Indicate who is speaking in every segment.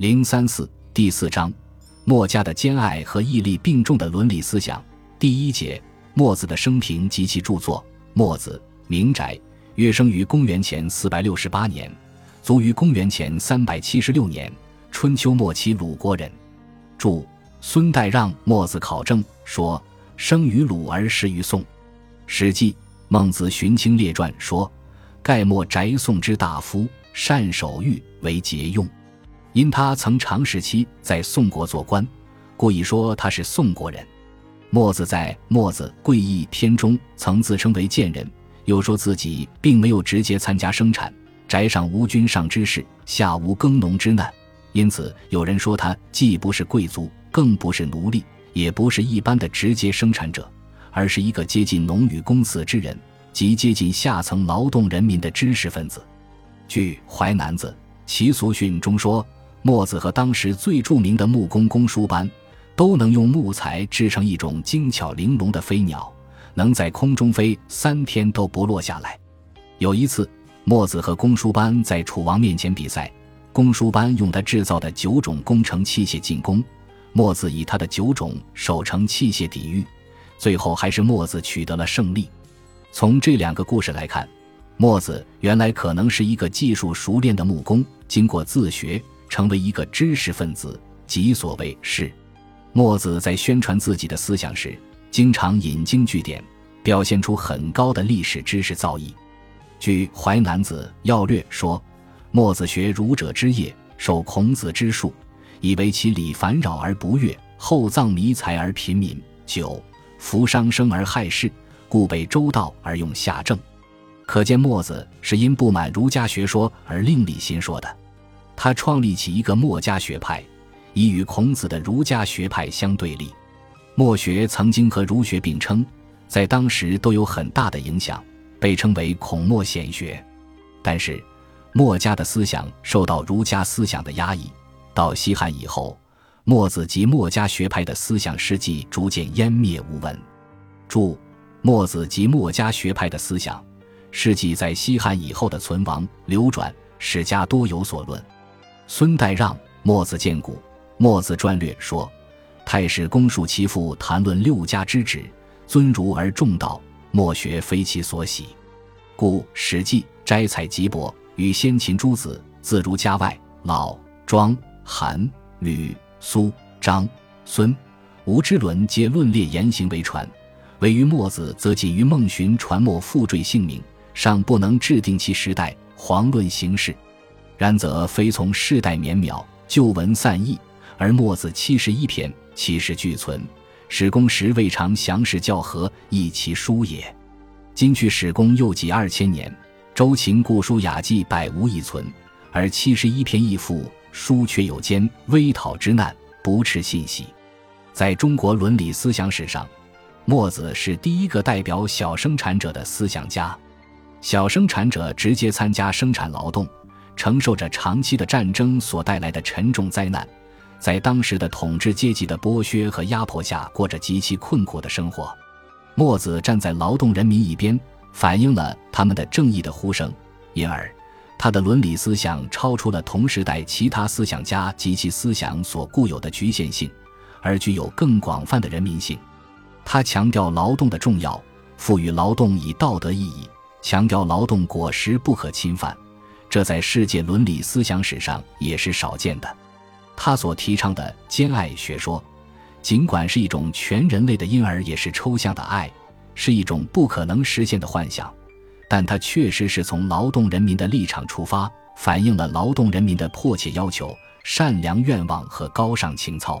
Speaker 1: 零三四第四章，墨家的兼爱和毅力并重的伦理思想。第一节，墨子的生平及其著作。墨子，名翟，约生于公元前四百六十八年，卒于公元前三百七十六年。春秋末期鲁国人。注：孙代让《墨子考证》说：“生于鲁而逝于宋。”《史记·孟子荀卿列传》说：“盖墨翟宋之大夫，善守御，为节用。”因他曾长时期在宋国做官，故意说他是宋国人。墨子在《墨子贵义篇》中曾自称为贱人，又说自己并没有直接参加生产，宅上无君上之事，下无耕农之难，因此有人说他既不是贵族，更不是奴隶，也不是一般的直接生产者，而是一个接近农与公祀之人，即接近下层劳动人民的知识分子。据《淮南子·齐俗训》中说。墨子和当时最著名的木工公输班，都能用木材制成一种精巧玲珑的飞鸟，能在空中飞三天都不落下来。有一次，墨子和公输班在楚王面前比赛，公输班用他制造的九种工程器械进攻，墨子以他的九种守城器械抵御，最后还是墨子取得了胜利。从这两个故事来看，墨子原来可能是一个技术熟练的木工，经过自学。成为一个知识分子，即所谓是。墨子在宣传自己的思想时，经常引经据典，表现出很高的历史知识造诣。据《淮南子·要略》说，墨子学儒者之业，受孔子之术，以为其礼烦扰而不悦，厚葬弥财而贫民，九服伤生而害世，故被周道而用夏政。可见墨子是因不满儒家学说而另立新说的。他创立起一个墨家学派，以与孔子的儒家学派相对立。墨学曾经和儒学并称，在当时都有很大的影响，被称为孔墨显学。但是，墨家的思想受到儒家思想的压抑。到西汉以后，墨子及墨家学派的思想事迹逐渐湮灭无闻。注：墨子及墨家学派的思想事迹在西汉以后的存亡流转，史家多有所论。孙代让《墨子见古》《墨子传略》说：“太史公述其父谈论六家之旨，尊儒而重道，墨学非其所喜。故《史记》摘采吉伯与先秦诸子自儒家外，老庄韩吕苏张孙吴之伦皆论列言行为传，唯于墨子则仅于孟荀传墨复缀姓名，尚不能制定其时代遑论形式。”然则非从世代绵渺，旧文散佚，而墨子七十一篇，其实俱存。史公时未尝详实校核，亦其书也。今去史公又几二千年，周秦故书雅记百无一存，而七十一篇亦复，书却有间，微讨之难，不斥信息。在中国伦理思想史上，墨子是第一个代表小生产者的思想家。小生产者直接参加生产劳动。承受着长期的战争所带来的沉重灾难，在当时的统治阶级的剥削和压迫下，过着极其困苦的生活。墨子站在劳动人民一边，反映了他们的正义的呼声，因而他的伦理思想超出了同时代其他思想家及其思想所固有的局限性，而具有更广泛的人民性。他强调劳动的重要，赋予劳动以道德意义，强调劳动果实不可侵犯。这在世界伦理思想史上也是少见的。他所提倡的兼爱学说，尽管是一种全人类的婴儿，也是抽象的爱，是一种不可能实现的幻想，但它确实是从劳动人民的立场出发，反映了劳动人民的迫切要求、善良愿望和高尚情操。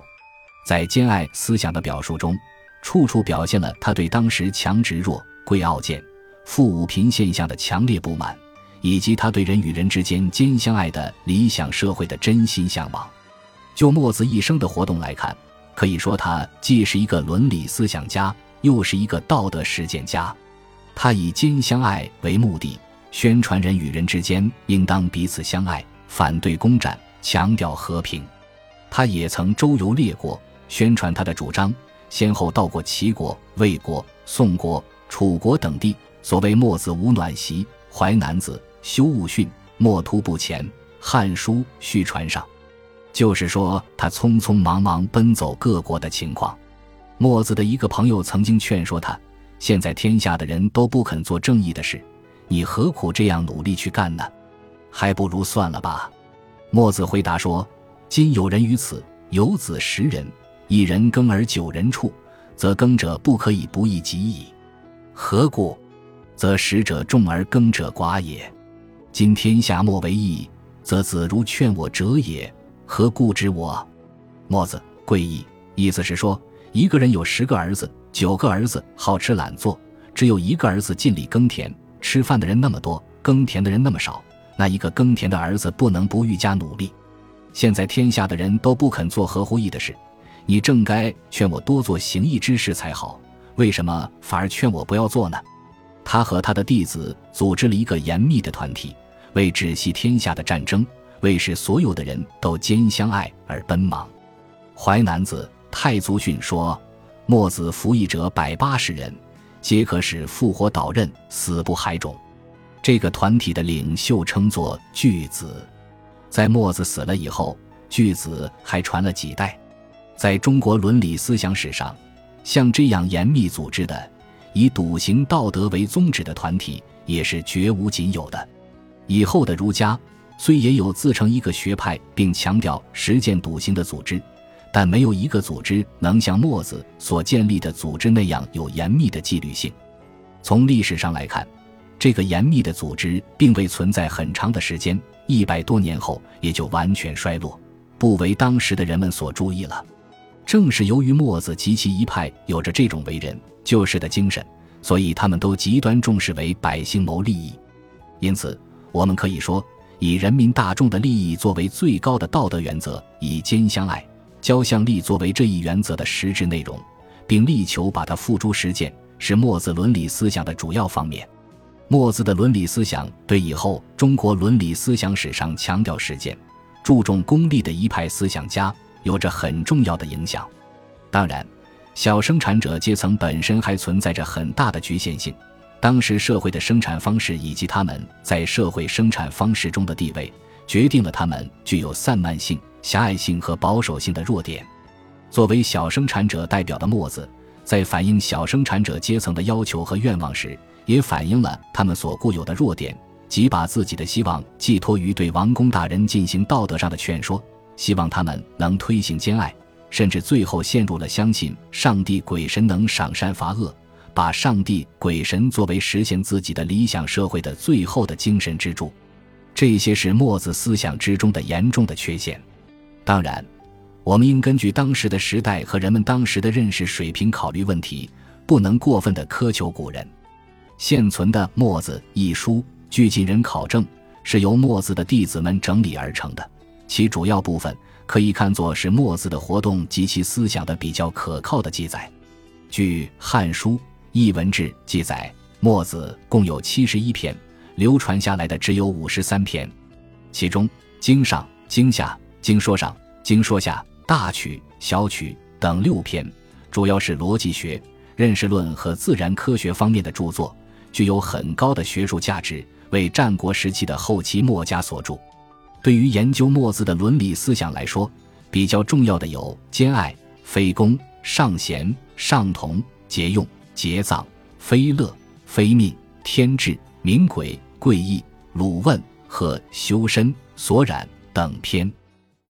Speaker 1: 在兼爱思想的表述中，处处表现了他对当时强执弱、贵傲贱、富五贫现象的强烈不满。以及他对人与人之间兼相爱的理想社会的真心向往。就墨子一生的活动来看，可以说他既是一个伦理思想家，又是一个道德实践家。他以兼相爱为目的，宣传人与人之间应当彼此相爱，反对攻占，强调和平。他也曾周游列国，宣传他的主张，先后到过齐国、魏国、宋国、楚国等地。所谓墨子无暖席，淮南子。修物训，莫突不前，《汉书》续传上。就是说他匆匆忙忙奔走各国的情况。墨子的一个朋友曾经劝说他：“现在天下的人都不肯做正义的事，你何苦这样努力去干呢？还不如算了吧。”墨子回答说：“今有人于此，有子十人，一人耕而九人畜，则耕者不可以不义及矣。何故？则食者众而耕者寡也。今天下莫为义，则子如劝我者也。何故之我？”墨子贵义，意思是说。一个人有十个儿子，九个儿子好吃懒做，只有一个儿子尽力耕田。吃饭的人那么多，耕田的人那么少，那一个耕田的儿子不能不愈加努力。现在天下的人都不肯做合乎义的事，你正该劝我多做行义之事才好。为什么反而劝我不要做呢？他和他的弟子组织了一个严密的团体，为止息天下的战争，为使所有的人都兼相爱而奔忙。淮南子。太祖训说：“墨子服役者百八十人，皆可使复活导刃，死不骸冢。”这个团体的领袖称作巨子。在墨子死了以后，巨子还传了几代。在中国伦理思想史上，像这样严密组织的、以笃行道德为宗旨的团体，也是绝无仅有的。以后的儒家虽也有自成一个学派，并强调实践笃行的组织。但没有一个组织能像墨子所建立的组织那样有严密的纪律性。从历史上来看，这个严密的组织并未存在很长的时间，一百多年后也就完全衰落，不为当时的人们所注意了。正是由于墨子及其一派有着这种为人救世的精神，所以他们都极端重视为百姓谋利益。因此，我们可以说，以人民大众的利益作为最高的道德原则，以兼相爱。交相利作为这一原则的实质内容，并力求把它付诸实践，是墨子伦理思想的主要方面。墨子的伦理思想对以后中国伦理思想史上强调实践、注重功利的一派思想家有着很重要的影响。当然，小生产者阶层本身还存在着很大的局限性。当时社会的生产方式以及他们在社会生产方式中的地位，决定了他们具有散漫性。狭隘性和保守性的弱点，作为小生产者代表的墨子，在反映小生产者阶层的要求和愿望时，也反映了他们所固有的弱点，即把自己的希望寄托于对王公大人进行道德上的劝说，希望他们能推行兼爱，甚至最后陷入了相信上帝、鬼神能赏善罚恶，把上帝、鬼神作为实现自己的理想社会的最后的精神支柱。这些是墨子思想之中的严重的缺陷。当然，我们应根据当时的时代和人们当时的认识水平考虑问题，不能过分的苛求古人。现存的《墨子》一书，据近人考证，是由墨子的弟子们整理而成的，其主要部分可以看作是墨子的活动及其思想的比较可靠的记载。据《汉书·艺文志》记载，墨子共有七十一篇，流传下来的只有五十三篇，其中《经上》《经下》。经说上、经说下、大曲、小曲等六篇，主要是逻辑学、认识论和自然科学方面的著作，具有很高的学术价值，为战国时期的后期墨家所著。对于研究墨子的伦理思想来说，比较重要的有兼爱、非攻、尚贤、尚同、节用、节葬、非乐、非命、天志、明鬼、贵义、鲁问和修身、所染等篇。